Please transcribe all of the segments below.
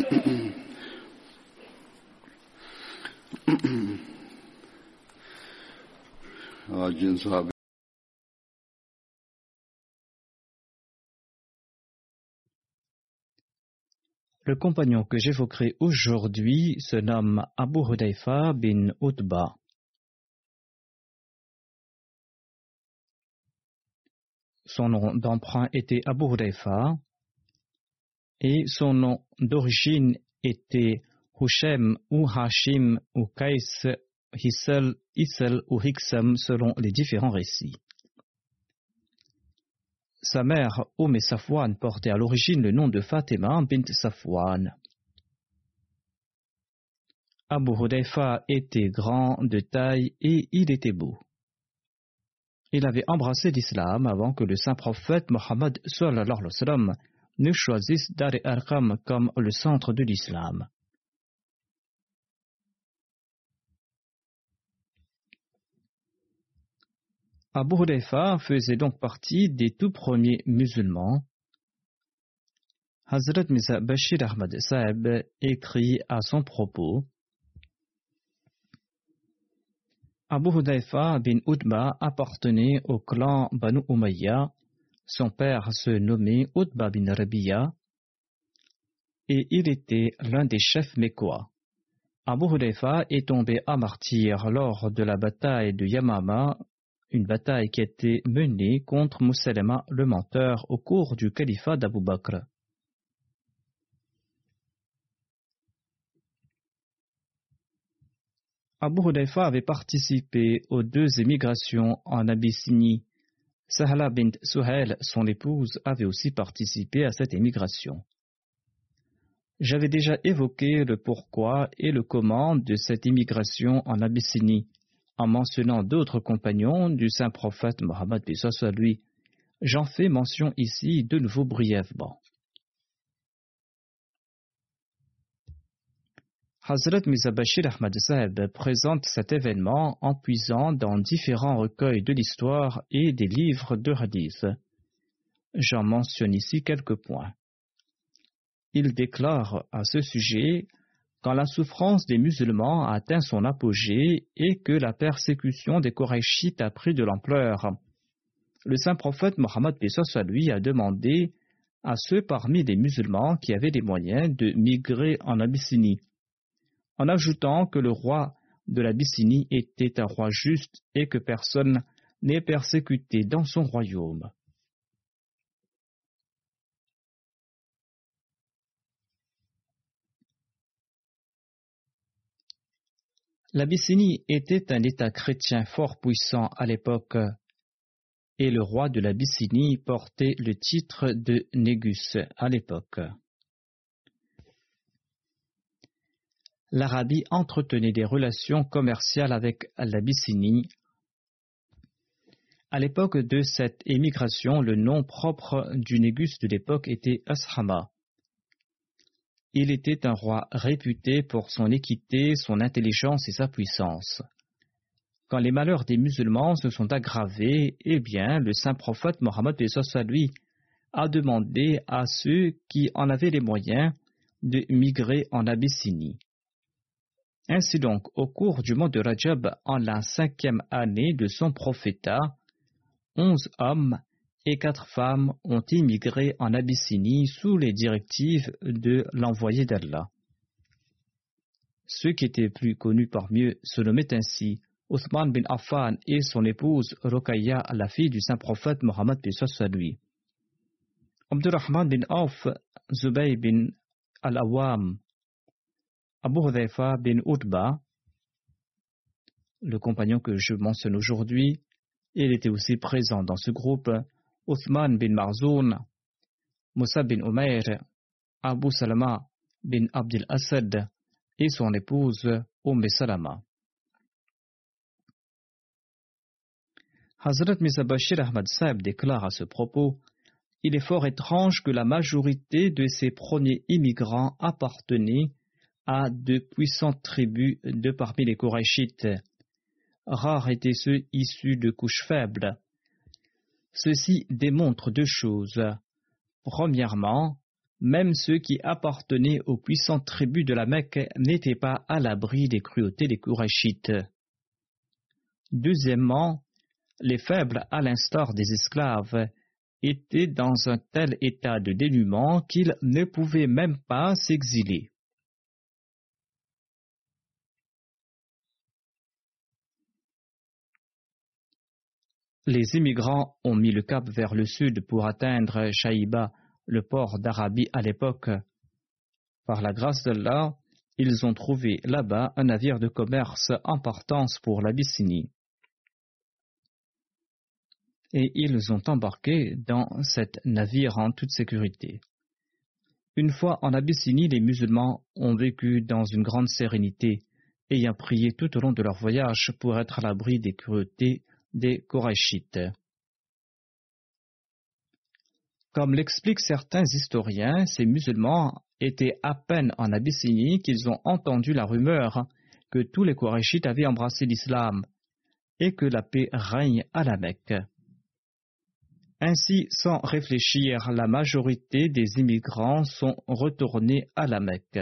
Le compagnon que j'évoquerai aujourd'hui se nomme Abu Hudayfa bin Utba. Son nom d'emprunt était Abu Hudayfa, et son nom d'origine était Hushem ou Hashim ou Kais, Hissel, Issel ou Hiksam selon les différents récits. Sa mère, Oum Safwan, portait à l'origine le nom de Fatima bint Safwan. Abu Hudayfa était grand de taille et il était beau. Il avait embrassé l'islam avant que le saint prophète Mohammed ne choisisse Dar comme le centre de l'islam. Abu Hudayfa faisait donc partie des tout premiers musulmans. Hazrat Misa Bashir Ahmad Saeb écrit à son propos Abu Hudayfa bin Utba appartenait au clan Banu Umayya. Son père se nommait Utba bin Rabiya et il était l'un des chefs mécois. Abu Hudayfa est tombé à martyr lors de la bataille de Yamama une bataille qui a été menée contre Moussalema le menteur au cours du califat d'Abu Bakr. Abu Hudayfa avait participé aux deux émigrations en Abyssinie. Sahla bint Suhail, son épouse, avait aussi participé à cette émigration. J'avais déjà évoqué le pourquoi et le comment de cette immigration en Abyssinie en mentionnant d'autres compagnons du saint prophète Mohammed lui. J'en fais mention ici de nouveau brièvement. Hazrat Mizabashir Ahmad Sahib présente cet événement en puisant dans différents recueils de l'histoire et des livres de hadith. J'en mentionne ici quelques points. Il déclare à ce sujet quand la souffrance des musulmans a atteint son apogée et que la persécution des Korachites a pris de l'ampleur. Le saint prophète Mohammed à lui a demandé à ceux parmi les musulmans qui avaient les moyens de migrer en Abyssinie, en ajoutant que le roi de l'Abyssinie était un roi juste et que personne n'est persécuté dans son royaume. L'Abyssinie était un État chrétien fort puissant à l'époque, et le roi de l'Abyssinie portait le titre de Négus à l'époque. l'Arabie entretenait des relations commerciales avec l'Abyssinie. À l'époque de cette émigration, le nom propre du négus de l'époque était Ashama. Il était un roi réputé pour son équité, son intelligence et sa puissance. Quand les malheurs des musulmans se sont aggravés, eh bien, le saint prophète Mohammed lui a demandé à ceux qui en avaient les moyens de migrer en Abyssinie. Ainsi donc, au cours du mois de Rajab, en la cinquième année de son prophétat, onze hommes et quatre femmes ont immigré en Abyssinie sous les directives de l'envoyé d'Allah. Ceux qui étaient plus connus parmi eux se nommaient ainsi Othman bin Affan et son épouse Rokaya, la fille du saint prophète Mohammed lui. Abdurrahman bin Auf, Zubayr bin Al-Awam, Abu Hudhaifa bin Utba, le compagnon que je mentionne aujourd'hui, il était aussi présent dans ce groupe Uthman bin Marzoun, Moussa bin Umair, Abu Salama bin Abdel Assad et son épouse Umm Salama. Hazrat Mirza Bashir Ahmad Saeb déclare à ce propos Il est fort étrange que la majorité de ces premiers immigrants appartenaient à de puissantes tribus de parmi les Korachites. Rares étaient ceux issus de couches faibles. Ceci démontre deux choses. Premièrement, même ceux qui appartenaient aux puissantes tribus de la Mecque n'étaient pas à l'abri des cruautés des Kourachites. Deuxièmement, les faibles, à l'instar des esclaves, étaient dans un tel état de dénuement qu'ils ne pouvaient même pas s'exiler. Les immigrants ont mis le cap vers le sud pour atteindre Shaïba, le port d'Arabie à l'époque. Par la grâce d'Allah, ils ont trouvé là-bas un navire de commerce en partance pour l'Abyssinie. Et ils ont embarqué dans cet navire en toute sécurité. Une fois en Abyssinie, les musulmans ont vécu dans une grande sérénité, ayant prié tout au long de leur voyage pour être à l'abri des cruautés des Korachites. Comme l'expliquent certains historiens, ces musulmans étaient à peine en Abyssinie qu'ils ont entendu la rumeur que tous les Korachites avaient embrassé l'islam et que la paix règne à la Mecque. Ainsi, sans réfléchir, la majorité des immigrants sont retournés à la Mecque.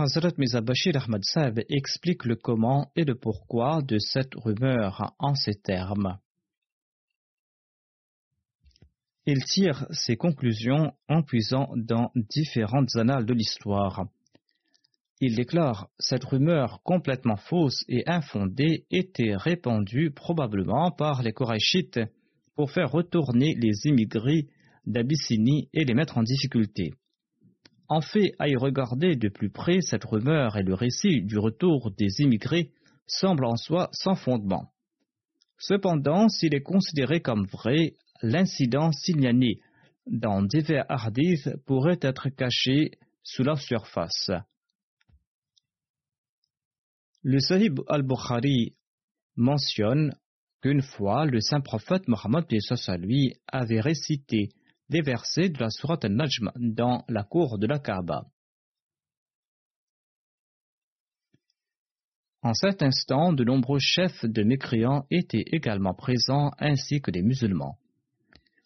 Hazrat Mizabashir Ahmad explique le comment et le pourquoi de cette rumeur en ces termes. Il tire ses conclusions en puisant dans différentes annales de l'histoire. Il déclare cette rumeur complètement fausse et infondée était répandue probablement par les Korachites pour faire retourner les immigrés d'Abyssinie et les mettre en difficulté. En fait, à y regarder de plus près, cette rumeur et le récit du retour des immigrés semblent en soi sans fondement. Cependant, s'il est considéré comme vrai, l'incident signalé dans divers hadiths pourrait être caché sous la surface. Le Sahib al-Bukhari mentionne qu'une fois le saint prophète Mohammed lui avait récité des versets de la Surat al-Najm dans la cour de la Kaaba. En cet instant, de nombreux chefs de mécréants étaient également présents, ainsi que des musulmans.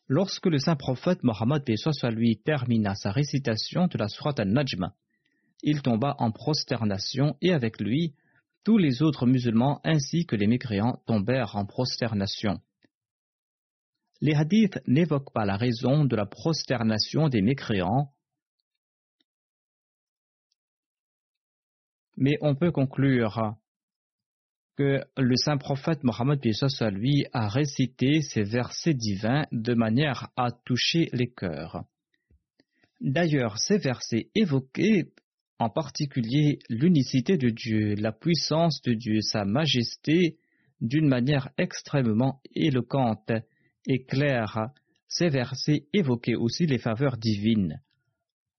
Lorsque le saint prophète Mohammed lui termina sa récitation de la Surat al-Najm, il tomba en prosternation et avec lui, tous les autres musulmans ainsi que les mécréants tombèrent en prosternation. Les hadiths n'évoquent pas la raison de la prosternation des mécréants, mais on peut conclure que le saint prophète Mohammed lui a récité ces versets divins de manière à toucher les cœurs. D'ailleurs, ces versets évoquaient en particulier l'unicité de Dieu, la puissance de Dieu, sa majesté, d'une manière extrêmement éloquente et claire, Ces versets évoquaient aussi les faveurs divines.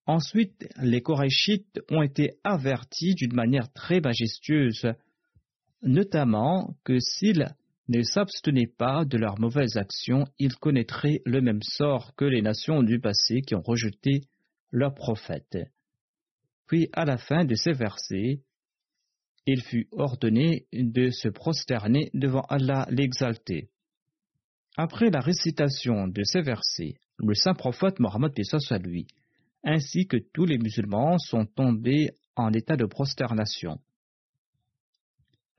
Ensuite, les Korachites ont été avertis d'une manière très majestueuse, notamment que s'ils ne s'abstenaient pas de leurs mauvaises actions, ils connaîtraient le même sort que les nations du passé qui ont rejeté leurs prophètes. Puis, à la fin de ces versets, il fut ordonné de se prosterner devant Allah l'exalté. Après la récitation de ces versets, le saint prophète Mohammed à lui, ainsi que tous les musulmans sont tombés en état de prosternation.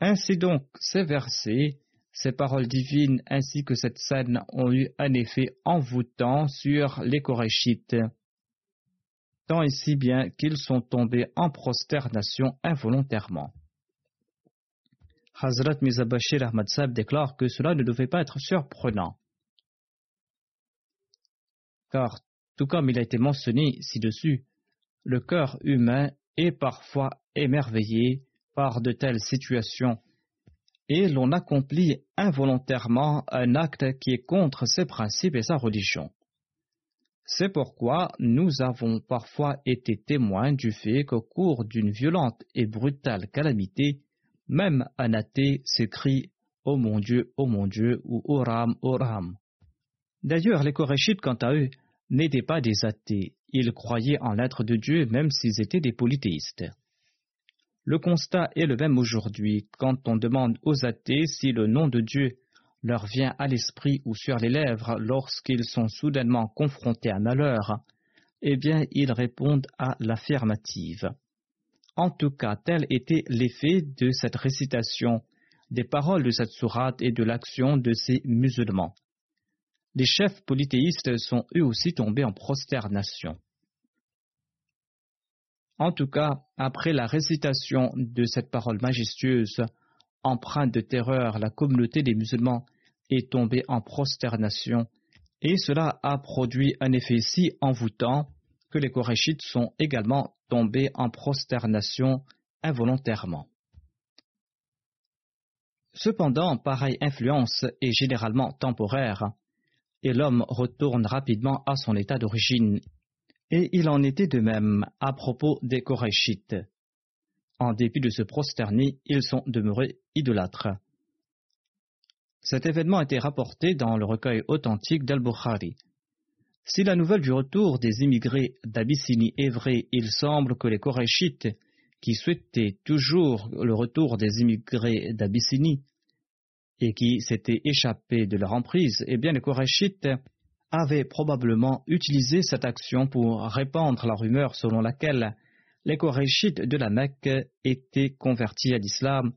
Ainsi donc, ces versets, ces paroles divines ainsi que cette scène ont eu un effet envoûtant sur les Korachites, tant et si bien qu'ils sont tombés en prosternation involontairement. Hazrat Mizabashir Ahmad Sab déclare que cela ne devait pas être surprenant. Car, tout comme il a été mentionné ci-dessus, le cœur humain est parfois émerveillé par de telles situations et l'on accomplit involontairement un acte qui est contre ses principes et sa religion. C'est pourquoi nous avons parfois été témoins du fait qu'au cours d'une violente et brutale calamité, même un athée s'écrie Oh mon Dieu, oh mon Dieu ou Oram, Oram. D'ailleurs, les Korachites, quant à eux, n'étaient pas des athées, ils croyaient en l'être de Dieu même s'ils étaient des polythéistes. Le constat est le même aujourd'hui quand on demande aux athées si le nom de Dieu leur vient à l'esprit ou sur les lèvres lorsqu'ils sont soudainement confrontés à malheur, eh bien ils répondent à l'affirmative. En tout cas, tel était l'effet de cette récitation, des paroles de cette sourate et de l'action de ces musulmans. Les chefs polythéistes sont eux aussi tombés en prosternation. En tout cas, après la récitation de cette parole majestueuse, empreinte de terreur, la communauté des musulmans est tombée en prosternation, et cela a produit un effet si envoûtant que les Korachites sont également en prosternation involontairement. Cependant, pareille influence est généralement temporaire, et l'homme retourne rapidement à son état d'origine. Et il en était de même à propos des Korachites. En dépit de se prosterner, ils sont demeurés idolâtres. Cet événement a été rapporté dans le recueil authentique d'Al-Bukhari. Si la nouvelle du retour des immigrés d'Abyssinie est vraie, il semble que les Korachites, qui souhaitaient toujours le retour des immigrés d'Abyssinie et qui s'étaient échappés de leur emprise, eh bien les Korachites avaient probablement utilisé cette action pour répandre la rumeur selon laquelle les Korachites de la Mecque étaient convertis à l'islam,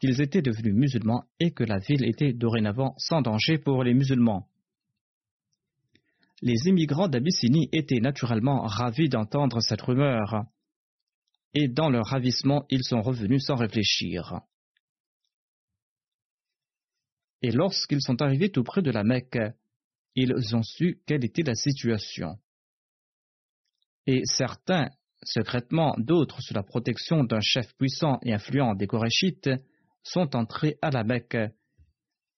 qu'ils étaient devenus musulmans et que la ville était dorénavant sans danger pour les musulmans. Les immigrants d'Abyssinie étaient naturellement ravis d'entendre cette rumeur, et dans leur ravissement, ils sont revenus sans réfléchir. Et lorsqu'ils sont arrivés tout près de la Mecque, ils ont su quelle était la situation. Et certains, secrètement, d'autres sous la protection d'un chef puissant et influent des Korachites, sont entrés à la Mecque.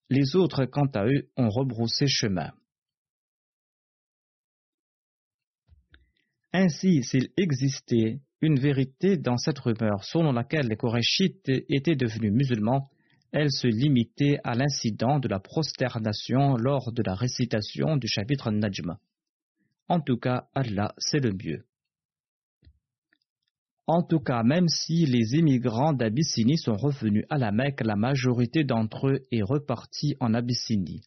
Les autres, quant à eux, ont rebroussé chemin. Ainsi, s'il existait une vérité dans cette rumeur selon laquelle les Korachites étaient devenus musulmans, elle se limitait à l'incident de la prosternation lors de la récitation du chapitre Najm. En tout cas, Allah, c'est le mieux. En tout cas, même si les immigrants d'Abyssinie sont revenus à la Mecque, la majorité d'entre eux est repartie en Abyssinie.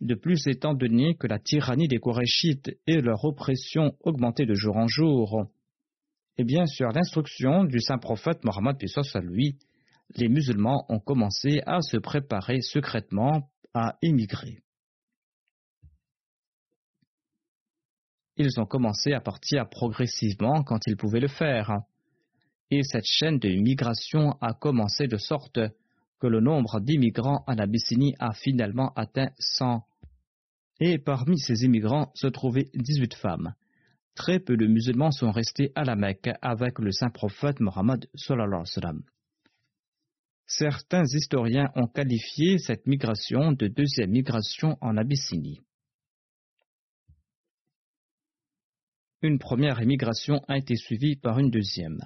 De plus, étant donné que la tyrannie des Korachites et leur oppression augmentaient de jour en jour, et bien sur l'instruction du saint prophète Mohammed à les musulmans ont commencé à se préparer secrètement à émigrer. Ils ont commencé à partir progressivement quand ils pouvaient le faire, et cette chaîne de migration a commencé de sorte que le nombre d'immigrants en Abyssinie a finalement atteint 100. Et parmi ces immigrants se trouvaient 18 femmes. Très peu de musulmans sont restés à la Mecque avec le saint prophète Mohammed. Certains historiens ont qualifié cette migration de deuxième migration en Abyssinie. une première émigration a été suivie par une deuxième.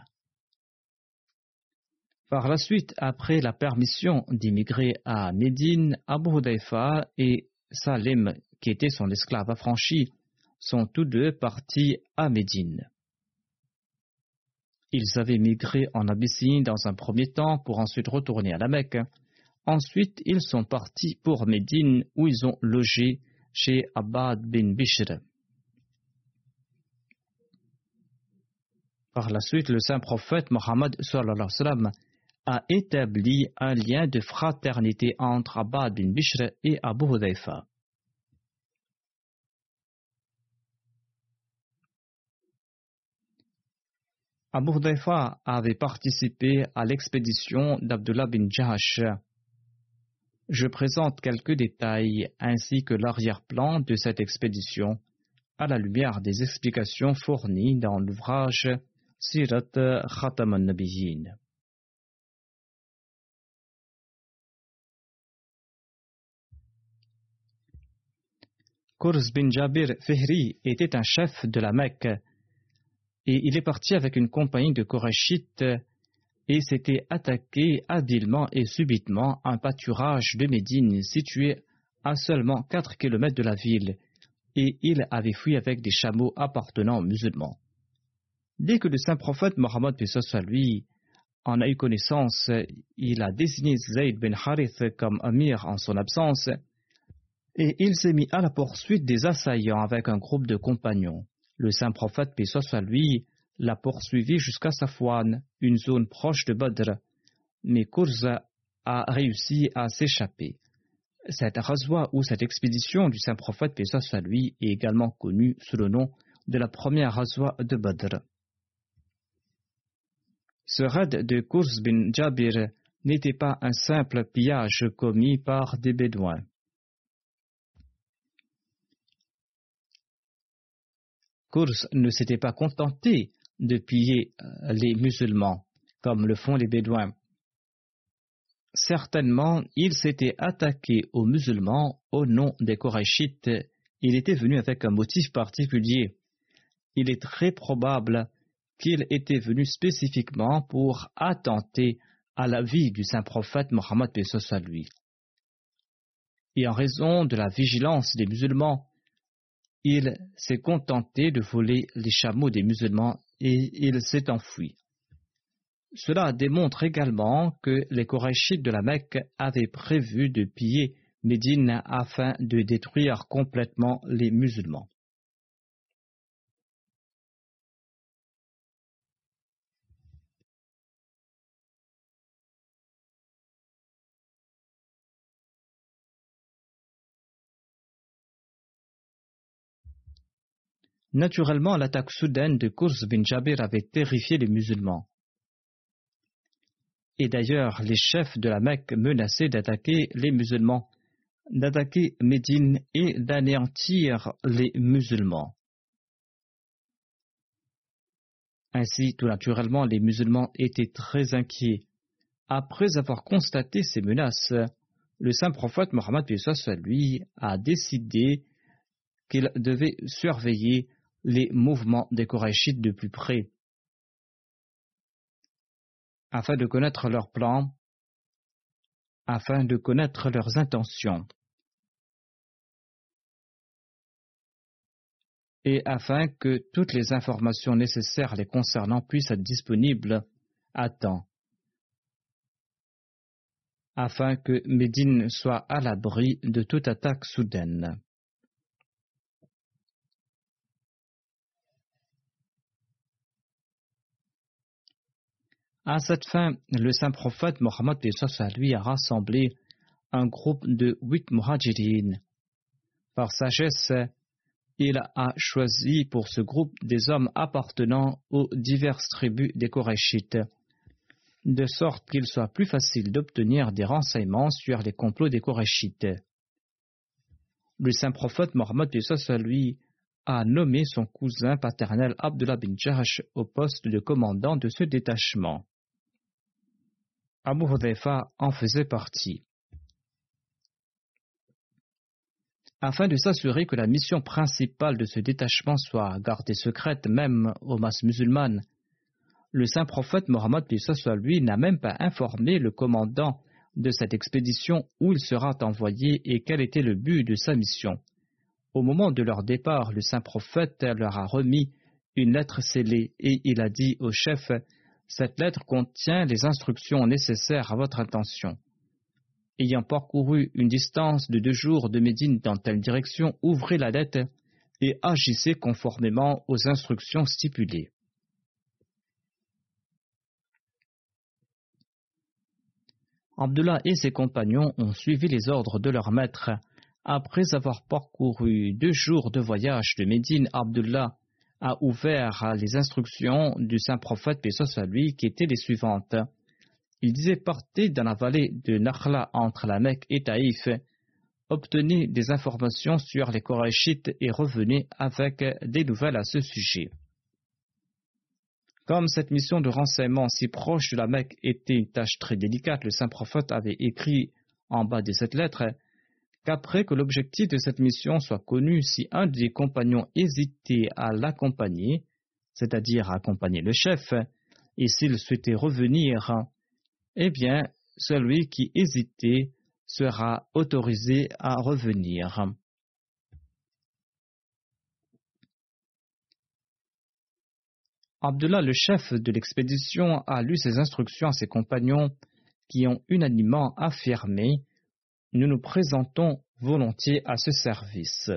Par la suite, après la permission d'immigrer à Médine, Abu Hudayfa et Salim, qui était son esclave affranchi, sont tous deux partis à Médine. Ils avaient migré en Abyssinie dans un premier temps pour ensuite retourner à la Mecque. Ensuite, ils sont partis pour Médine où ils ont logé chez Abad bin Bishr. Par la suite, le saint prophète Mohammed a établi un lien de fraternité entre Abad bin Bishr et Abu Hudayfa. Abu Hudayfa avait participé à l'expédition d'Abdullah bin Jahash. Je présente quelques détails ainsi que l'arrière-plan de cette expédition à la lumière des explications fournies dans l'ouvrage Sirat Khatam al-Nabiyyin. Kurz bin Jabir Fihri était un chef de la Mecque. Et il est parti avec une compagnie de Korachites et s'était attaqué habilement et subitement un pâturage de Médine situé à seulement 4 kilomètres de la ville, et il avait fui avec des chameaux appartenant aux musulmans. Dès que le saint prophète Mohammed soit lui en a eu connaissance, il a désigné Zayd bin Harith comme amir en son absence, et il s'est mis à la poursuite des assaillants avec un groupe de compagnons. Le saint prophète, paix soit lui, l'a poursuivi jusqu'à Safwan, une zone proche de Badr, mais Kurza a réussi à s'échapper. Cette razwa ou cette expédition du saint prophète, paix soit lui, est également connue sous le nom de la première razwa de Badr. Ce raid de Kurz bin Jabir n'était pas un simple pillage commis par des Bédouins. Kurs ne s'était pas contenté de piller euh, les musulmans, comme le font les Bédouins. Certainement, il s'était attaqué aux musulmans au nom des Korachites. Il était venu avec un motif particulier. Il est très probable qu'il était venu spécifiquement pour attenter à la vie du saint prophète Mohammed lui. Et en raison de la vigilance des musulmans, il s'est contenté de voler les chameaux des musulmans et il s'est enfui. Cela démontre également que les Korachites de la Mecque avaient prévu de piller Médine afin de détruire complètement les musulmans. Naturellement, l'attaque soudaine de Kurs bin Jabir avait terrifié les musulmans. Et d'ailleurs, les chefs de la Mecque menaçaient d'attaquer les musulmans, d'attaquer Médine et d'anéantir les musulmans. Ainsi, tout naturellement, les musulmans étaient très inquiets. Après avoir constaté ces menaces, le saint prophète Mohammed lui a décidé qu'il devait surveiller les mouvements des Korachites de plus près, afin de connaître leurs plans, afin de connaître leurs intentions, et afin que toutes les informations nécessaires les concernant puissent être disponibles à temps, afin que Médine soit à l'abri de toute attaque soudaine. À cette fin, le saint prophète Mohammed lui a rassemblé un groupe de huit muhajirin. Par sagesse, il a choisi pour ce groupe des hommes appartenant aux diverses tribus des Korachites, de sorte qu'il soit plus facile d'obtenir des renseignements sur les complots des Korachites. Le saint prophète Mohammed lui a nommé son cousin paternel Abdullah bin Jahash au poste de commandant de ce détachement. Abu Hudayfa en faisait partie. Afin de s'assurer que la mission principale de ce détachement soit gardée secrète même aux masses musulmanes, le saint prophète Mohammed soit lui n'a même pas informé le commandant de cette expédition où il sera envoyé et quel était le but de sa mission. Au moment de leur départ, le saint prophète leur a remis une lettre scellée et il a dit au chef Cette lettre contient les instructions nécessaires à votre intention. Ayant parcouru une distance de deux jours de Médine dans telle direction, ouvrez la lettre et agissez conformément aux instructions stipulées. Abdullah et ses compagnons ont suivi les ordres de leur maître. Après avoir parcouru deux jours de voyage de Médine, Abdullah a ouvert les instructions du saint prophète, paix à lui, qui étaient les suivantes. Il disait partez dans la vallée de Nakhla entre la Mecque et Taïf, obtenez des informations sur les Korachites et revenez avec des nouvelles à ce sujet. Comme cette mission de renseignement si proche de la Mecque était une tâche très délicate, le saint prophète avait écrit en bas de cette lettre qu'après que l'objectif de cette mission soit connu, si un des compagnons hésitait à l'accompagner, c'est-à-dire à accompagner le chef, et s'il souhaitait revenir, eh bien, celui qui hésitait sera autorisé à revenir. Abdullah, le chef de l'expédition, a lu ses instructions à ses compagnons qui ont unanimement affirmé Nous nous présentons volontiers à ce service.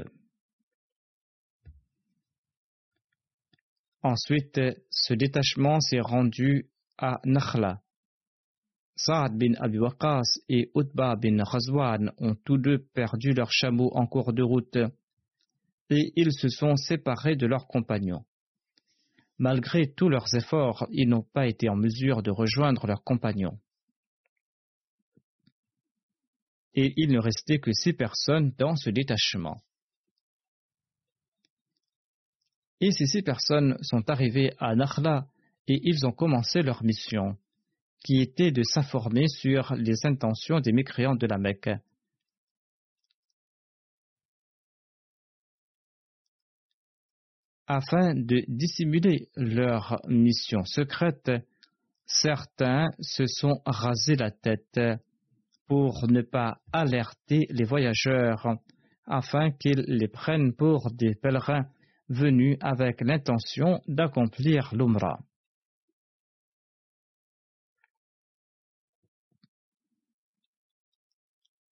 Ensuite, ce détachement s'est rendu à Nakhla. Saad bin Abi Waqas et Utba bin Razwan ont tous deux perdu leurs chameaux en cours de route et ils se sont séparés de leurs compagnons. Malgré tous leurs efforts, ils n'ont pas été en mesure de rejoindre leurs compagnons. Et il ne restait que six personnes dans ce détachement. Et ces six personnes sont arrivées à Nakhla et ils ont commencé leur mission, qui était de s'informer sur les intentions des mécréants de la Mecque. Afin de dissimuler leur mission secrète, certains se sont rasés la tête pour ne pas alerter les voyageurs, afin qu'ils les prennent pour des pèlerins venus avec l'intention d'accomplir l'Umrah.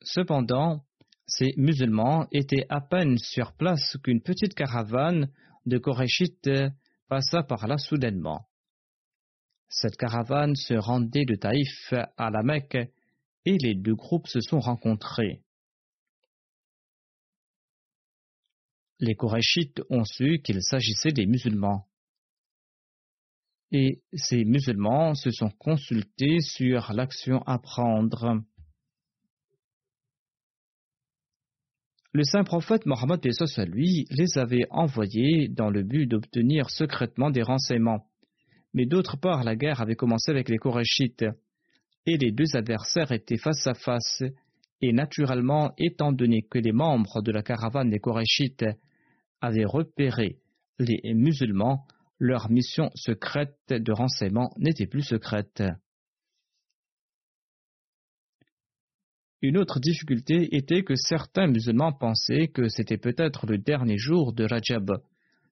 Cependant, ces musulmans étaient à peine sur place qu'une petite caravane de Koréchites passa par là soudainement. Cette caravane se rendait de Taïf à la Mecque et les deux groupes se sont rencontrés. Les Korachites ont su qu'il s'agissait des musulmans. Et ces musulmans se sont consultés sur l'action à prendre. Le saint prophète Mohammed à lui les avait envoyés dans le but d'obtenir secrètement des renseignements. Mais d'autre part, la guerre avait commencé avec les Korachites, et les deux adversaires étaient face à face, et naturellement, étant donné que les membres de la caravane des Korachites avaient repéré les musulmans, leur mission secrète de renseignement n'était plus secrète. Une autre difficulté était que certains musulmans pensaient que c'était peut-être le dernier jour de Rajab,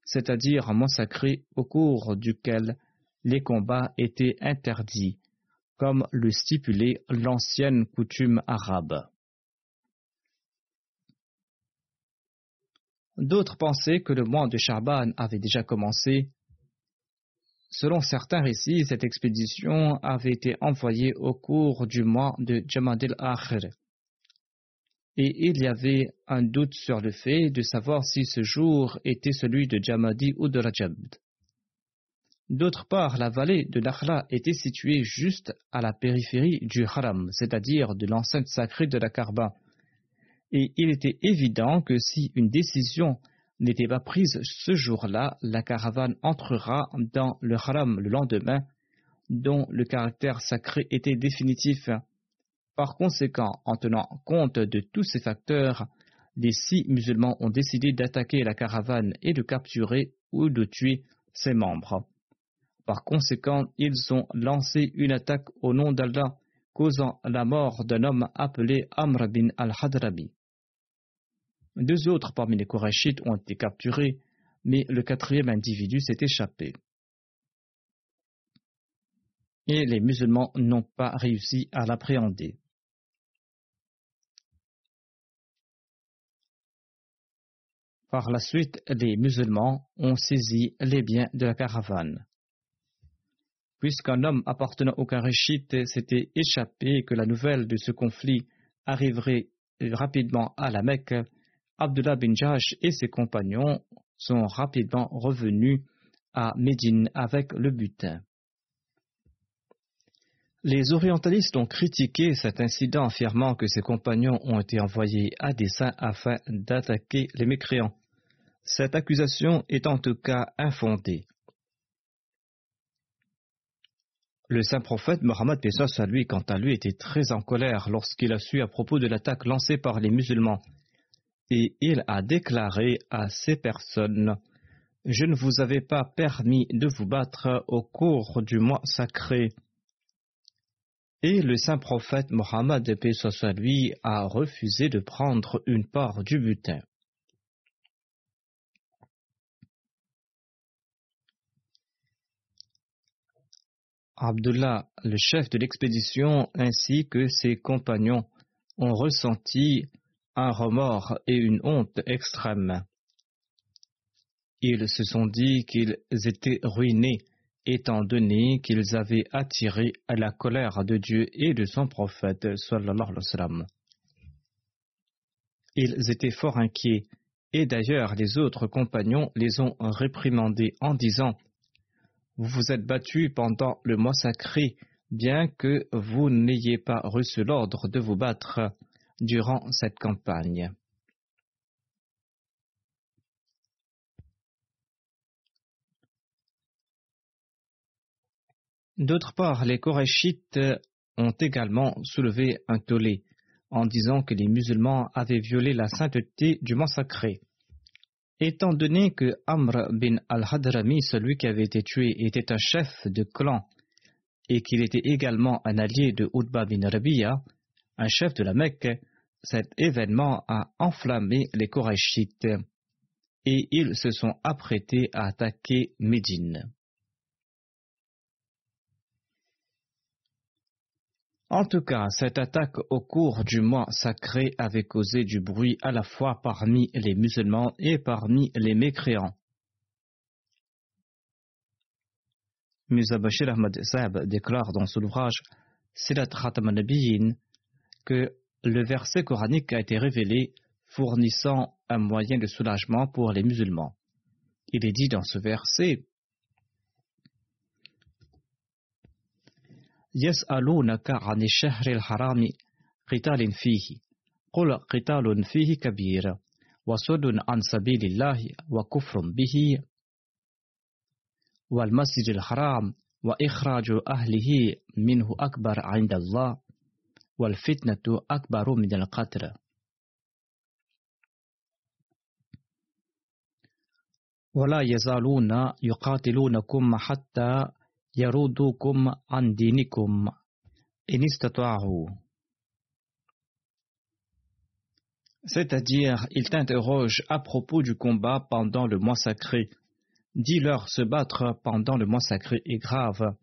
c'est-à-dire un mois sacré au cours duquel les combats étaient interdits, comme le stipulait l'ancienne coutume arabe. D'autres pensaient que le mois de Charban avait déjà commencé. Selon certains récits, cette expédition avait été envoyée au cours du mois de Jamadil Akhir, et il y avait un doute sur le fait de savoir si ce jour était celui de Jamadi ou de Rajab. D'autre part, la vallée de Nakhla était située juste à la périphérie du Haram, c'est-à-dire de l'enceinte sacrée de la Karba. Et il était évident que si une décision n'était pas prise ce jour-là, la caravane entrera dans le Haram le lendemain, dont le caractère sacré était définitif. Par conséquent, en tenant compte de tous ces facteurs, les six musulmans ont décidé d'attaquer la caravane et de capturer ou de tuer ses membres. Par conséquent, ils ont lancé une attaque au nom d'Allah, causant la mort d'un homme appelé Amr bin al-Hadrabi. Deux autres parmi les Korachites ont été capturés, mais le quatrième individu s'est échappé. Et les musulmans n'ont pas réussi à l'appréhender. Par la suite, les musulmans ont saisi les biens de la caravane. Puisqu'un homme appartenant au Karachite s'était échappé et que la nouvelle de ce conflit arriverait rapidement à la Mecque, Abdullah bin Jash et ses compagnons sont rapidement revenus à Médine avec le butin. Les orientalistes ont critiqué cet incident affirmant que ses compagnons ont été envoyés à dessein afin d'attaquer les mécréants. Cette accusation est en tout cas infondée. Le saint prophète Mohammed Pesos à lui, quant à lui, était très en colère lorsqu'il a su à propos de l'attaque lancée par les musulmans. Et il a déclaré à ces personnes Je ne vous avais pas permis de vous battre au cours du mois sacré. Et le saint prophète Mohammed Pesos à lui a refusé de prendre une part du butin. Abdullah, le chef de l'expédition, ainsi que ses compagnons ont ressenti un remords et une honte extrême. Ils se sont dit qu'ils étaient ruinés étant donné qu'ils avaient attiré la colère de Dieu et de son prophète Ils étaient fort inquiets et d'ailleurs les autres compagnons les ont réprimandés en disant vous vous êtes battu pendant le mois sacré, bien que vous n'ayez pas reçu l'ordre de vous battre durant cette campagne. D'autre part, les Korachites ont également soulevé un tollé en disant que les musulmans avaient violé la sainteté du mois sacré. Étant donné que Amr bin al-Hadrami, celui qui avait été tué, était un chef de clan et qu'il était également un allié de Utba bin Rabi'a, un chef de la Mecque, cet événement a enflammé les Korachites et ils se sont apprêtés à attaquer Médine. En tout cas, cette attaque au cours du mois sacré avait causé du bruit à la fois parmi les musulmans et parmi les mécréants. Musa Bashir Ahmad Saab déclare dans son ouvrage Silat Khatam que le verset coranique a été révélé fournissant un moyen de soulagement pour les musulmans. Il est dit dans ce verset يسألونك عن الشهر الحرام قتال فيه. قل قتال فيه كبير وصد عن سبيل الله وكفر به. والمسجد الحرام وإخراج أهله منه أكبر عند الله والفتنة أكبر من القتل. ولا يزالون يقاتلونكم حتى c'est-à-dire, ils t'interrogent à propos du combat pendant le mois sacré. Dis-leur se battre pendant le mois sacré est grave.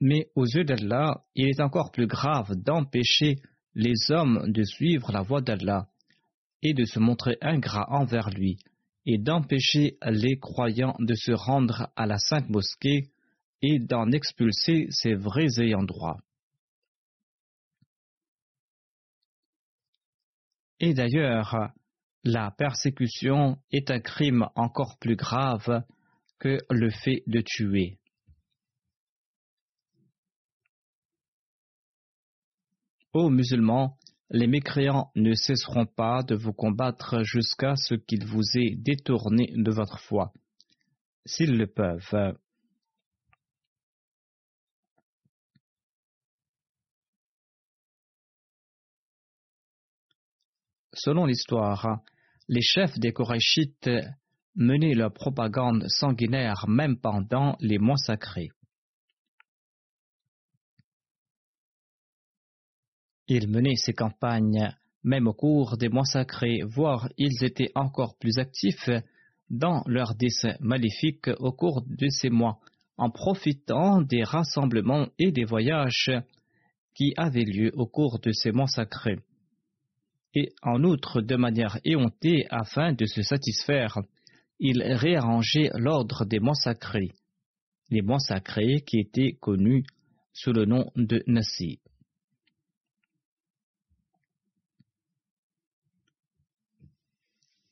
Mais aux yeux d'Allah, il est encore plus grave d'empêcher les hommes de suivre la voie d'Allah et de se montrer ingrats envers lui et d'empêcher les croyants de se rendre à la sainte mosquée et d'en expulser ses vrais ayants droit. Et d'ailleurs, la persécution est un crime encore plus grave que le fait de tuer. Ô musulmans, les mécréants ne cesseront pas de vous combattre jusqu'à ce qu'ils vous aient détourné de votre foi, s'ils le peuvent. Selon l'histoire, les chefs des Korachites menaient leur propagande sanguinaire même pendant les mois sacrés. Ils menaient ces campagnes même au cours des mois sacrés, voire ils étaient encore plus actifs dans leurs desseins maléfiques au cours de ces mois, en profitant des rassemblements et des voyages qui avaient lieu au cours de ces mois sacrés. Et en outre, de manière éhontée, afin de se satisfaire, ils réarrangeaient l'ordre des mois sacrés, les mois sacrés qui étaient connus sous le nom de Nassi.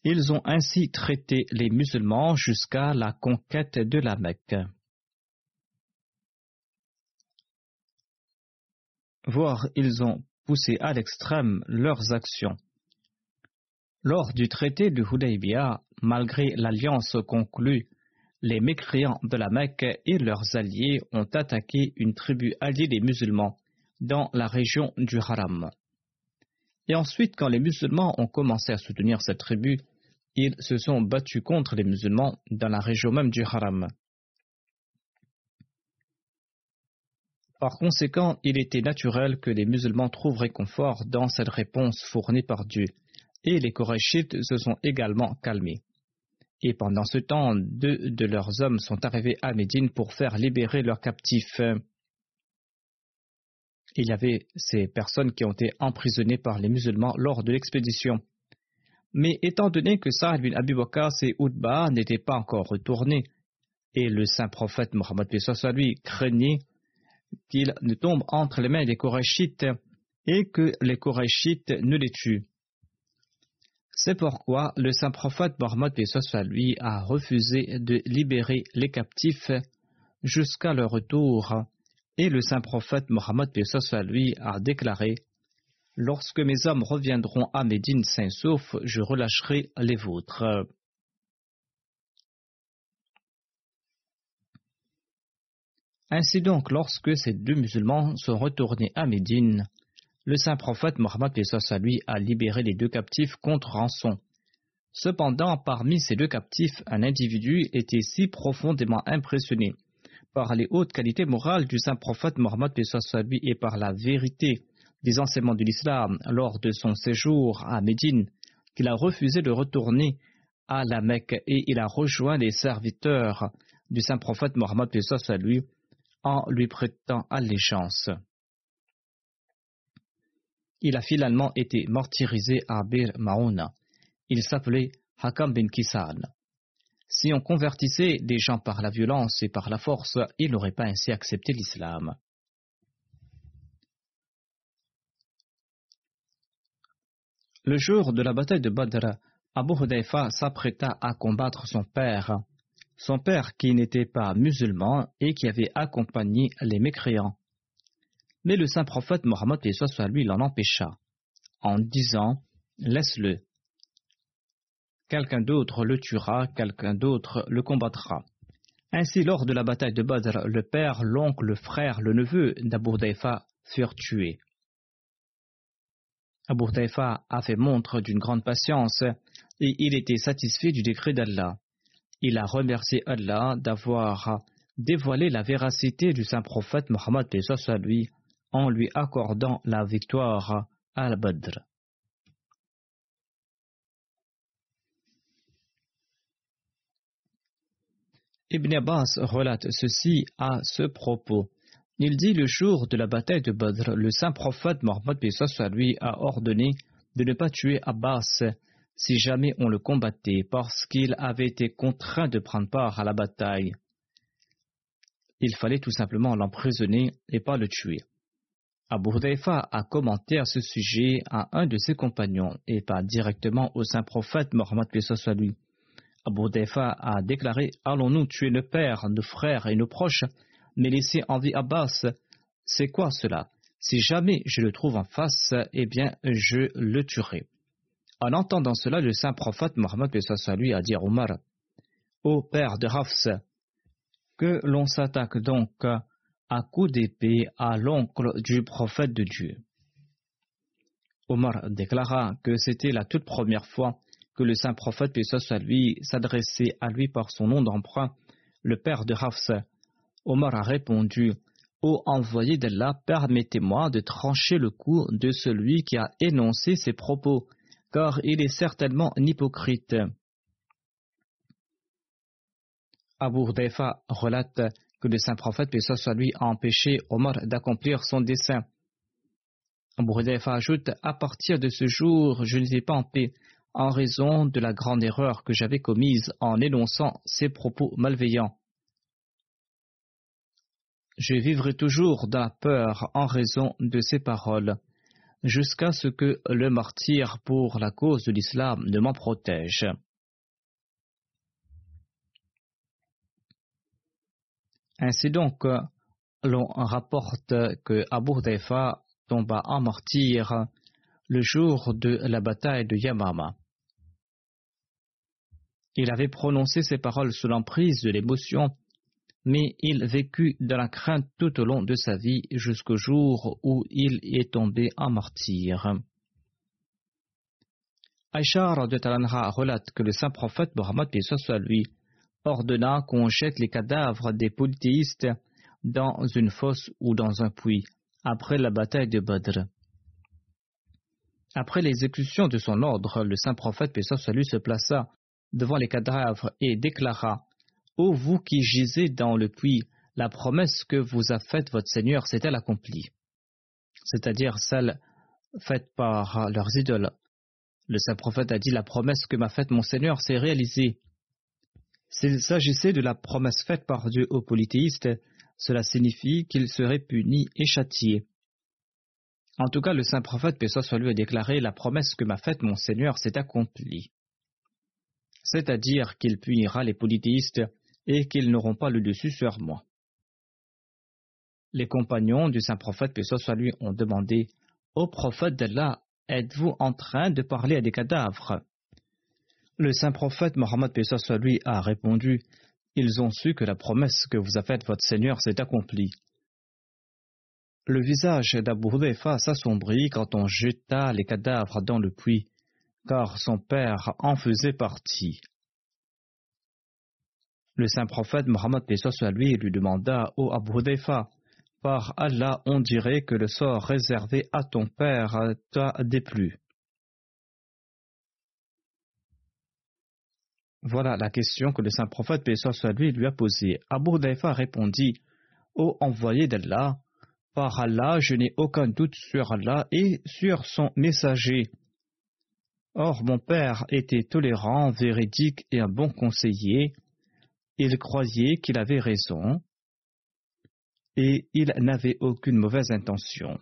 Ils ont ainsi traité les musulmans jusqu'à la conquête de la Mecque. Voire ils ont poussé à l'extrême leurs actions. Lors du traité de Hudaybiyah, malgré l'alliance conclue, les mécréants de la Mecque et leurs alliés ont attaqué une tribu alliée des musulmans dans la région du Haram. Et ensuite, quand les musulmans ont commencé à soutenir cette tribu, ils se sont battus contre les musulmans dans la région même du Haram. Par conséquent, il était naturel que les musulmans trouvent réconfort dans cette réponse fournie par Dieu, et les Korachites se sont également calmés. Et pendant ce temps, deux de leurs hommes sont arrivés à Médine pour faire libérer leurs captifs. Il y avait ces personnes qui ont été emprisonnées par les musulmans lors de l'expédition. Mais étant donné que Sa'ad bin Abi et Oudba n'étaient pas encore retournés, et le saint prophète Mohammed lui craignait qu'il ne tombe entre les mains des Korachites et que les Korachites ne les tuent. C'est pourquoi le saint prophète Mohammed lui a refusé de libérer les captifs jusqu'à leur retour, et le saint prophète Mohammed lui a déclaré Lorsque mes hommes reviendront à Médine saint sauf, je relâcherai les vôtres. Ainsi donc, lorsque ces deux musulmans sont retournés à Médine, le saint prophète Mohammed lui a libéré les deux captifs contre rançon. Cependant, parmi ces deux captifs, un individu était si profondément impressionné par les hautes qualités morales du saint prophète Mohammed et par la vérité des enseignements de l'islam lors de son séjour à Médine qu'il a refusé de retourner à la Mecque et il a rejoint les serviteurs du saint prophète Mohammed à lui en lui prêtant allégeance. Il a finalement été martyrisé à Bir Mauna. Il s'appelait Hakam bin Kisan. Si on convertissait des gens par la violence et par la force, il n'aurait pas ainsi accepté l'islam. Le jour de la bataille de Badr, Abu Hudayfa s'apprêta à combattre son père, son père qui n'était pas musulman et qui avait accompagné les mécréants. Mais le saint prophète Mohammed soit lui l'en empêcha, en disant Laisse-le. Quelqu'un d'autre le tuera, quelqu'un d'autre le combattra. Ainsi, lors de la bataille de Badr, le père, l'oncle, le frère, le neveu d'Abu Hudayfa furent tués. Abu Taifa a fait montre d'une grande patience et il était satisfait du décret d'Allah. Il a remercié Allah d'avoir dévoilé la véracité du saint prophète Mohammed lui en lui accordant la victoire à Al-Badr. Ibn Abbas relate ceci à ce propos. Il dit le jour de la bataille de Badr, le saint prophète Mohammed lui a ordonné de ne pas tuer Abbas si jamais on le combattait parce qu'il avait été contraint de prendre part à la bataille. Il fallait tout simplement l'emprisonner et pas le tuer. Abu Hudayfa a commenté à ce sujet à un de ses compagnons et pas directement au saint prophète Mohammed lui. Abu a déclaré Allons-nous tuer nos pères, nos frères et nos proches mais laisser en vie Abbas, c'est quoi cela? Si jamais je le trouve en face, eh bien, je le tuerai. En entendant cela, le saint prophète Mohammed lui a dit à Omar Ô père de Hafs, que l'on s'attaque donc à coups d'épée à l'oncle du prophète de Dieu. Omar déclara que c'était la toute première fois que le saint prophète, lui, s'adressait à lui par son nom d'emprunt, le père de Hafsa. Omar a répondu Ô envoyé d'Allah, permettez-moi de trancher le cou de celui qui a énoncé ces propos, car il est certainement un hypocrite. Abu Hudayfa relate que le saint prophète, paix soit lui, a empêché Omar d'accomplir son dessein. Abu Hudayfa ajoute À partir de ce jour, je n'étais pas en paix en raison de la grande erreur que j'avais commise en énonçant ces propos malveillants. Je vivrai toujours dans la peur en raison de ces paroles, jusqu'à ce que le martyr pour la cause de l'islam ne m'en protège. Ainsi donc, l'on rapporte que Abu Hudayfa tomba en martyr le jour de la bataille de Yamama. Il avait prononcé ces paroles sous l'emprise de l'émotion, mais il vécut dans la crainte tout au long de sa vie jusqu'au jour où il est tombé en martyr. Aïcha de Talanra relate que le saint prophète Mohammed soit lui ordonna qu'on jette les cadavres des polythéistes dans une fosse ou dans un puits après la bataille de Badr. Après l'exécution de son ordre, le saint prophète soit lui se plaça devant les cadavres et déclara Ô vous qui gisez dans le puits, la promesse que vous a faite votre Seigneur s'est-elle accomplie? C'est-à-dire celle faite par leurs idoles. Le saint prophète a dit La promesse que m'a faite mon Seigneur s'est réalisée. S'il s'agissait de la promesse faite par Dieu aux polythéistes, cela signifie qu'il serait puni et châtié. En tout cas, le saint prophète, paix soit lui, a déclaré La promesse que m'a faite mon Seigneur s'est accomplie c'est-à-dire qu'il punira les polythéistes et qu'ils n'auront pas le dessus sur moi. Les compagnons du saint prophète, paix soit lui, ont demandé Ô prophète d'Allah, êtes-vous en train de parler à des cadavres? Le saint prophète Mohammed, soit lui, a répondu Ils ont su que la promesse que vous a faite votre Seigneur s'est accomplie. Le visage d'Abu Hudayfa s'assombrit quand on jeta les cadavres dans le puits car son père en faisait partie. Le saint prophète Mohammed soit lui lui demanda Ô Abu Hudayfa, par Allah, on dirait que le sort réservé à ton père t'a déplu. Voilà la question que le saint prophète lui lui a posée. Abu Hudayfa répondit Ô envoyé d'Allah, par Allah, je n'ai aucun doute sur Allah et sur son messager. Or, mon père était tolérant, véridique et un bon conseiller. Il croyait qu'il avait raison et il n'avait aucune mauvaise intention.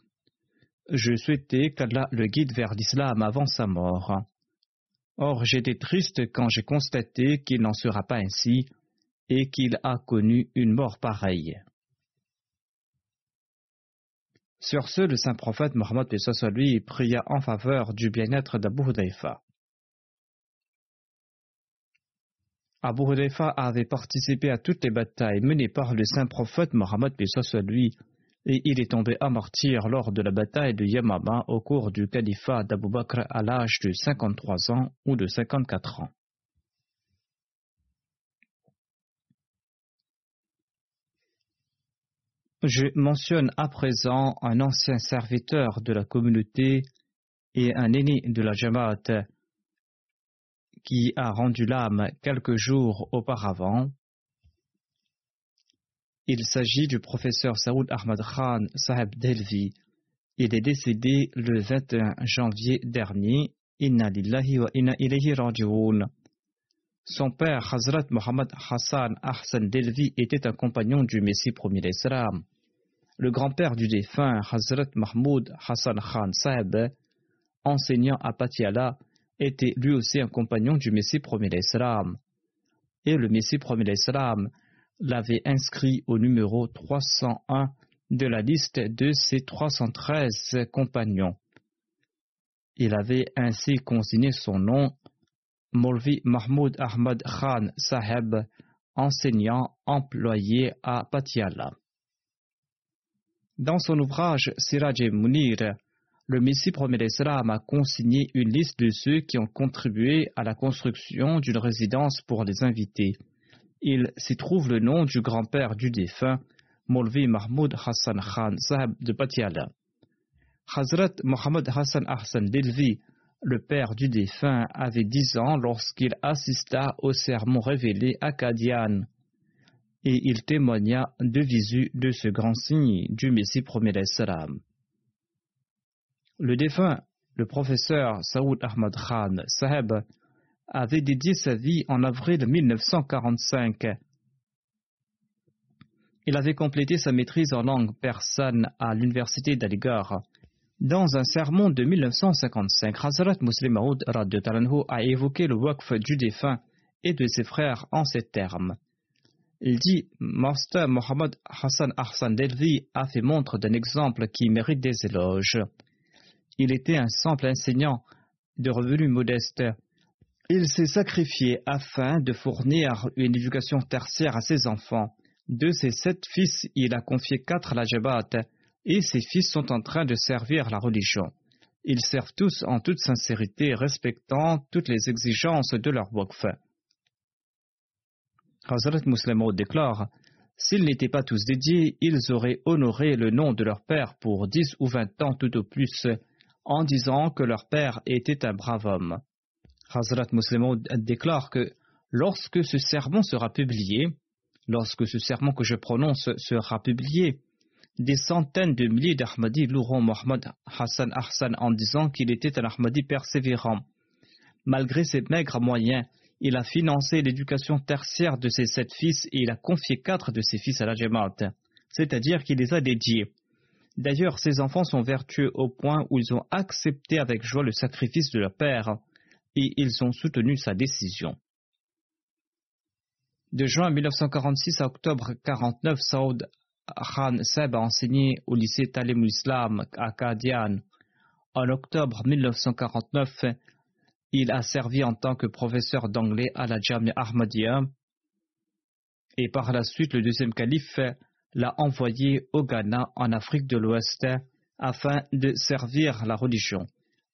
Je souhaitais qu'Allah le guide vers l'islam avant sa mort. Or, j'étais triste quand j'ai constaté qu'il n'en sera pas ainsi et qu'il a connu une mort pareille. Sur ce, le saint prophète Mohammed lui pria en faveur du bien-être d'Abu Hudayfa. Abu Hudayfa avait participé à toutes les batailles menées par le saint prophète Mohammed lui et il est tombé à martyr lors de la bataille de Yamama au cours du califat d'Abu Bakr à l'âge de 53 ans ou de 54 ans. Je mentionne à présent un ancien serviteur de la communauté et un aîné de la Jamaat qui a rendu l'âme quelques jours auparavant. Il s'agit du professeur Saoud Ahmad Khan Saheb Delvi. Il est décédé le 21 janvier dernier. Inna lillahi wa ilayhi. Son père, Hazrat Muhammad Hassan Ahsan Delvi, était un compagnon du Messie premier d'Islam le grand-père du défunt Hazrat Mahmoud Hassan Khan Saeb, enseignant à Patiala, était lui aussi un compagnon du Messie premier d'Islam. Et le Messie premier d'Islam l'avait inscrit au numéro 301 de la liste de ses 313 compagnons. Il avait ainsi consigné son nom Molvi Mahmoud Ahmad Khan Saheb, enseignant employé à Patiala. Dans son ouvrage Siraj Munir, le Messie premier d'Islam a consigné une liste de ceux qui ont contribué à la construction d'une résidence pour les invités. Il s'y trouve le nom du grand-père du défunt, Molvi Mahmoud Hassan Khan Sahab de Patiala. Hazrat Mohammed Hassan Ahsan Delvi, le père du défunt, avait dix ans lorsqu'il assista au sermon révélé à Kadian et il témoigna de visu de ce grand signe du Messie premier d'Islam. Le défunt, le professeur Saoud Ahmad Khan Saheb, avait dédié sa vie en avril 1945. Il avait complété sa maîtrise en langue persane à l'université d'Aligarh. Dans un sermon de 1955, Hazrat Muslim Maud a évoqué le waqf du défunt et de ses frères en ces termes. Il dit Master Mohammed Hassan Ahsan Delvi a fait montre d'un exemple qui mérite des éloges. Il était un simple enseignant de revenus modestes il s'est sacrifié afin de fournir une éducation tertiaire à ses enfants. De ses sept fils, il a confié quatre à la Jabat, et ses fils sont en train de servir la religion. Ils servent tous en toute sincérité, respectant toutes les exigences de leur waqf. Hazrat Muslimo déclare S'ils n'étaient pas tous dédiés, ils auraient honoré le nom de leur père pour dix ou vingt ans tout au plus, en disant que leur père était un brave homme. Hazrat Muslimo déclare que lorsque ce sermon sera publié, lorsque ce sermon que je prononce sera publié, des centaines de milliers d'Ahmadis loueront Mohammed Hassan Ahsan en disant qu'il était un Ahmadi persévérant. Malgré ses maigres moyens, il a financé l'éducation tertiaire de ses sept fils et il a confié quatre de ses fils à la Jamaat, c'est-à-dire qu'il les a dédiés. D'ailleurs, ses enfants sont vertueux au point où ils ont accepté avec joie le sacrifice de leur père et ils ont soutenu sa décision. De juin 1946 à octobre 1949, Saoud Khan Seb a enseigné au lycée Talim Islam à Kadian. En octobre 1949, il a servi en tant que professeur d'anglais à la Jamia Ahmadiyya et par la suite le deuxième calife l'a envoyé au Ghana en Afrique de l'Ouest afin de servir la religion.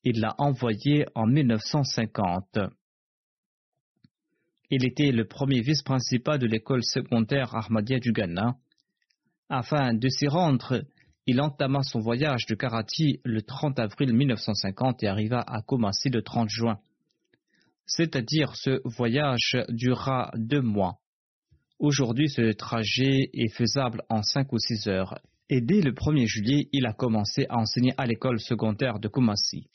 Il l'a envoyé en 1950. Il était le premier vice-principal de l'école secondaire Ahmadiyya du Ghana. Afin de s'y rendre, il entama son voyage de Karachi le 30 avril 1950 et arriva à Kumasi le 30 juin. C'est-à-dire ce voyage dura deux mois. Aujourd'hui, ce trajet est faisable en cinq ou six heures. Et dès le 1er juillet, il a commencé à enseigner à l'école secondaire de Kumasi.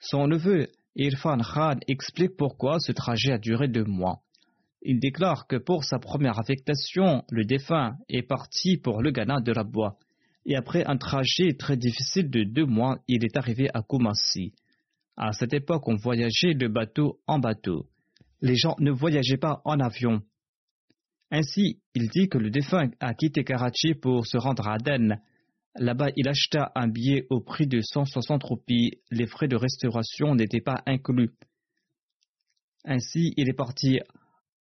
Son neveu Irfan Khan explique pourquoi ce trajet a duré deux mois. Il déclare que pour sa première affectation, le défunt est parti pour le Ghana de la Bois. Et après un trajet très difficile de deux mois, il est arrivé à Kumasi. À cette époque, on voyageait de bateau en bateau. Les gens ne voyageaient pas en avion. Ainsi, il dit que le défunt a quitté Karachi pour se rendre à Aden, Là-bas, il acheta un billet au prix de 160 roupies. Les frais de restauration n'étaient pas inclus. Ainsi, il est parti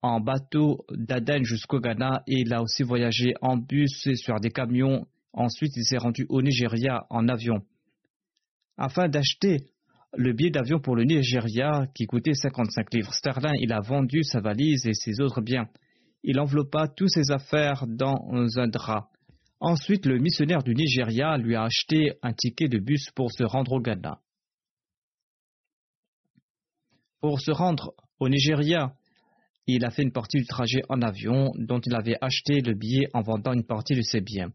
en bateau d'Aden jusqu'au Ghana et il a aussi voyagé en bus et sur des camions. Ensuite, il s'est rendu au Nigeria en avion. Afin d'acheter le billet d'avion pour le Nigeria, qui coûtait 55 livres sterling, il a vendu sa valise et ses autres biens. Il enveloppa toutes ses affaires dans un drap. Ensuite, le missionnaire du Nigeria lui a acheté un ticket de bus pour se rendre au Ghana. Pour se rendre au Nigeria, il a fait une partie du trajet en avion dont il avait acheté le billet en vendant une partie de ses biens.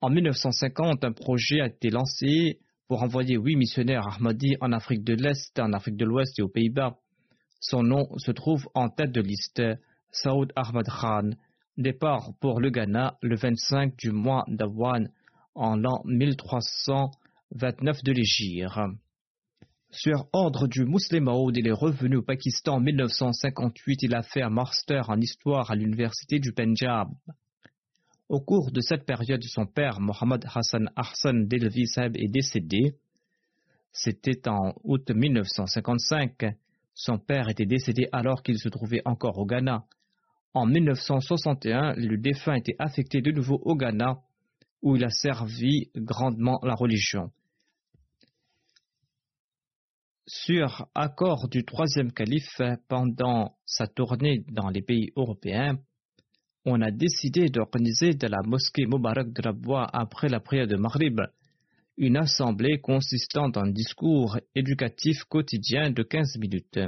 En 1950, un projet a été lancé pour envoyer huit missionnaires Ahmadi en Afrique de l'Est, en Afrique de l'Ouest et aux Pays-Bas. Son nom se trouve en tête de liste, Saoud Ahmad Khan, Départ pour le Ghana le 25 du mois d'Awan en l'an 1329 de l'Égypte. Sur ordre du Muslim Maud, il est revenu au Pakistan en 1958. Il a fait un master en histoire à l'université du Punjab. Au cours de cette période, son père, Mohammad Hassan Ahsan Delvi Sahib, est décédé. C'était en août 1955. Son père était décédé alors qu'il se trouvait encore au Ghana. En 1961, le défunt été affecté de nouveau au Ghana, où il a servi grandement la religion. Sur accord du troisième calife pendant sa tournée dans les pays européens, on a décidé d'organiser de la mosquée Mubarak de après la prière de Maghrib une assemblée consistant d'un discours éducatif quotidien de 15 minutes.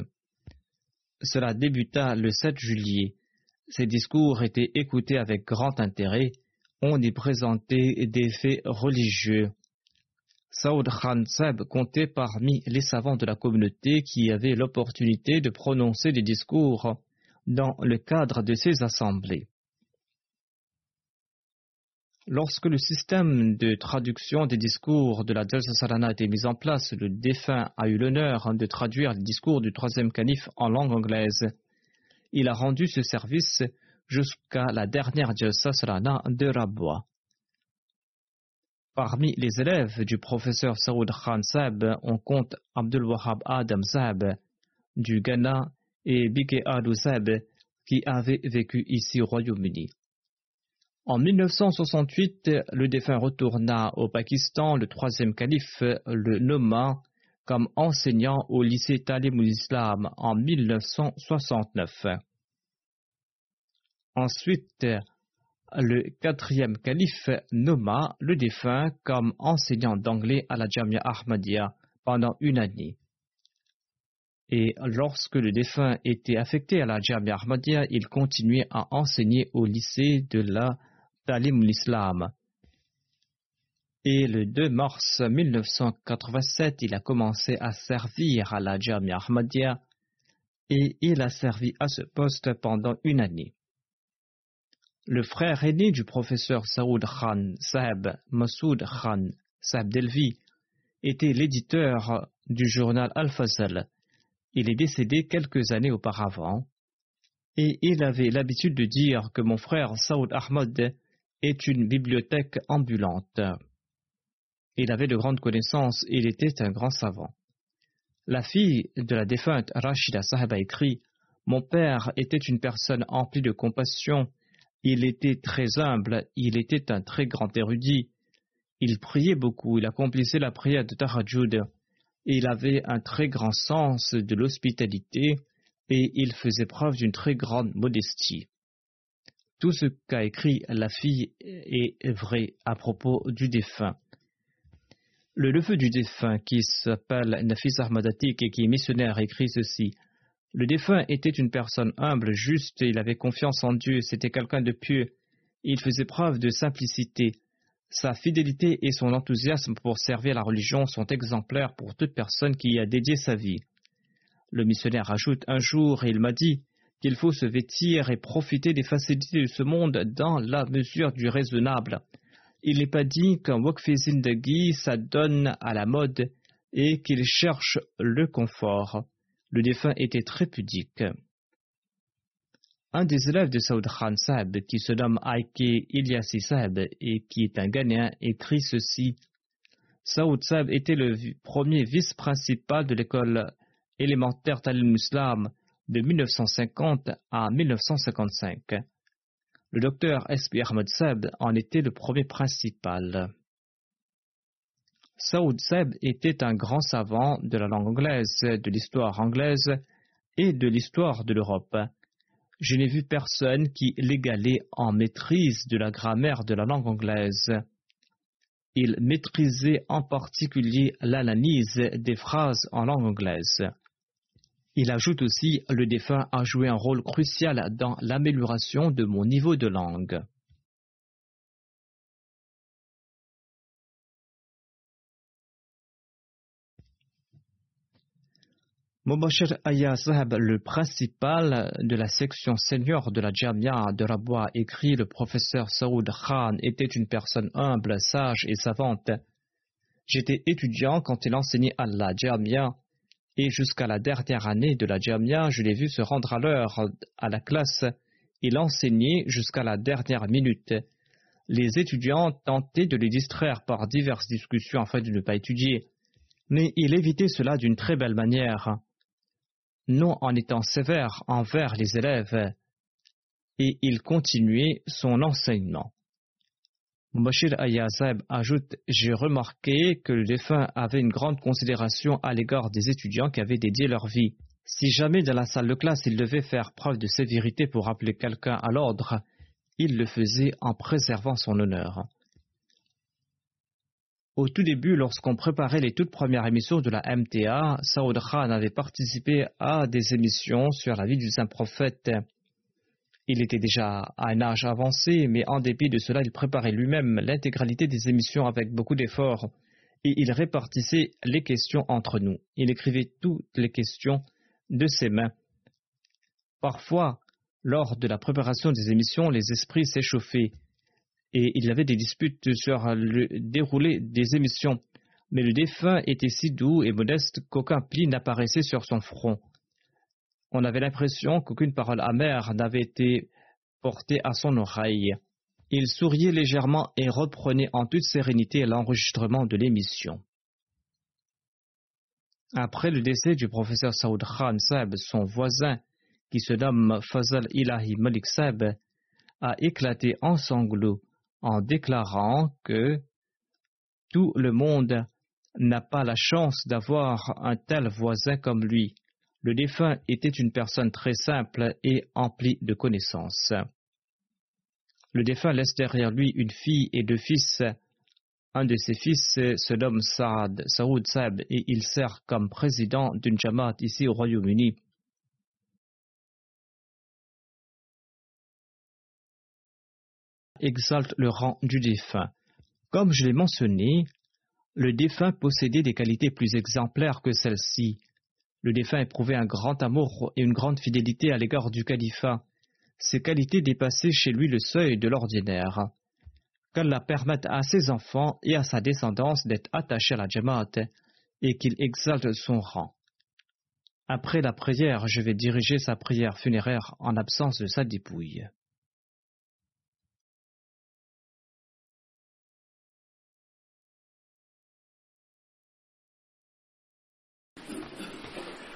Cela débuta le 7 juillet. Ces discours étaient écoutés avec grand intérêt. On y présentait des faits religieux. Saoud Khan Seb comptait parmi les savants de la communauté qui avaient l'opportunité de prononcer des discours dans le cadre de ces assemblées. Lorsque le système de traduction des discours de la Jalsa Salana a été mis en place, le défunt a eu l'honneur de traduire les discours du troisième calife en langue anglaise. Il a rendu ce service jusqu'à la dernière Salana de Rabwa. Parmi les élèves du professeur Saoud Khan Sab, on compte Abdul Wahab Adam Sab du Ghana et Bike Adou Sab qui avaient vécu ici au Royaume-Uni. En 1968, le défunt retourna au Pakistan. Le troisième calife le nomma comme enseignant au lycée Talimul Islam en 1969. Ensuite, le quatrième calife nomma le défunt comme enseignant d'anglais à la Jamia Ahmadiyya pendant une année. Et lorsque le défunt était affecté à la Jamia Ahmadiyya, il continuait à enseigner au lycée de la Talim l'Islam. Et le 2 mars 1987, il a commencé à servir à la Jamia Ahmadiyya et il a servi à ce poste pendant une année. Le frère aîné du professeur Saoud Khan, Saeb Masoud Khan, Saeb Delvi, était l'éditeur du journal Al-Fazal. Il est décédé quelques années auparavant et il avait l'habitude de dire que mon frère Saoud Ahmad est une bibliothèque ambulante. Il avait de grandes connaissances et il était un grand savant. La fille de la défunte Rashida Sahib a écrit Mon père était une personne emplie de compassion, il était très humble, il était un très grand érudit, il priait beaucoup, il accomplissait la prière de Tahajjud, il avait un très grand sens de l'hospitalité, et il faisait preuve d'une très grande modestie. Tout ce qu'a écrit la fille est vrai à propos du défunt. Le neveu du défunt, qui s'appelle Nafis Ahmadatik et qui est missionnaire, écrit ceci. Le défunt était une personne humble, juste, il avait confiance en Dieu, c'était quelqu'un de pieux, il faisait preuve de simplicité. Sa fidélité et son enthousiasme pour servir la religion sont exemplaires pour toute personne qui y a dédié sa vie. Le missionnaire ajoute un jour, il m'a dit, qu'il faut se vêtir et profiter des facilités de ce monde dans la mesure du raisonnable. Il n'est pas dit qu'un de Guy s'adonne à la mode et qu'il cherche le confort. Le défunt était très pudique. Un des élèves de Saoud Khan Saab, qui se nomme Aike Ilyasi Saab et qui est un Ghanéen, écrit ceci. Saoud Saab était le premier vice-principal de l'école élémentaire Talim Muslim de 1950 à 1955. Le docteur S.P. Ahmed Seb en était le premier principal. Saoud Seb était un grand savant de la langue anglaise, de l'histoire anglaise et de l'histoire de l'Europe. Je n'ai vu personne qui l'égalait en maîtrise de la grammaire de la langue anglaise. Il maîtrisait en particulier l'analyse des phrases en langue anglaise. Il ajoute aussi Le défunt a joué un rôle crucial dans l'amélioration de mon niveau de langue. Mobashir Ayazab, le principal de la section senior de la Jamia de Rabwa, écrit Le professeur Saoud Khan était une personne humble, sage et savante. J'étais étudiant quand il enseignait à la Jamia et jusqu'à la dernière année de la Jamia, je l'ai vu se rendre à l'heure à la classe. Il enseignait jusqu'à la dernière minute. Les étudiants tentaient de les distraire par diverses discussions afin de ne pas étudier, mais il évitait cela d'une très belle manière, non en étant sévère envers les élèves, et il continuait son enseignement. Mubashir Ayazab ajoute J'ai remarqué que le défunt avait une grande considération à l'égard des étudiants qui avaient dédié leur vie. Si jamais dans la salle de classe il devait faire preuve de sévérité pour appeler quelqu'un à l'ordre, il le faisait en préservant son honneur. Au tout début, lorsqu'on préparait les toutes premières émissions de la MTA, Saoud Khan avait participé à des émissions sur la vie du saint prophète. Il était déjà à un âge avancé, mais en dépit de cela, il préparait lui-même l'intégralité des émissions avec beaucoup d'efforts, et il répartissait les questions entre nous. Il écrivait toutes les questions de ses mains. Parfois, lors de la préparation des émissions, les esprits s'échauffaient, et il y avait des disputes sur le déroulé des émissions, mais le défunt était si doux et modeste qu'aucun pli n'apparaissait sur son front. On avait l'impression qu'aucune parole amère n'avait été portée à son oreille. Il souriait légèrement et reprenait en toute sérénité l'enregistrement de l'émission. Après le décès du professeur Saoud Khan Saab, son voisin, qui se nomme Fazal Ilahi Malik Saab, a éclaté en sanglots en déclarant que tout le monde n'a pas la chance d'avoir un tel voisin comme lui. Le défunt était une personne très simple et emplie de connaissances. Le défunt laisse derrière lui une fille et deux fils. Un de ses fils se nomme Saad, Saoud Saab et il sert comme président d'une Jamaat ici au Royaume-Uni. Exalte le rang du défunt. Comme je l'ai mentionné, le défunt possédait des qualités plus exemplaires que celles-ci. Le défunt éprouvait un grand amour et une grande fidélité à l'égard du califat. Ces qualités dépassaient chez lui le seuil de l'ordinaire. Qu'Allah permette à ses enfants et à sa descendance d'être attachés à la Jamaat et qu'il exalte son rang. Après la prière, je vais diriger sa prière funéraire en absence de sa dépouille.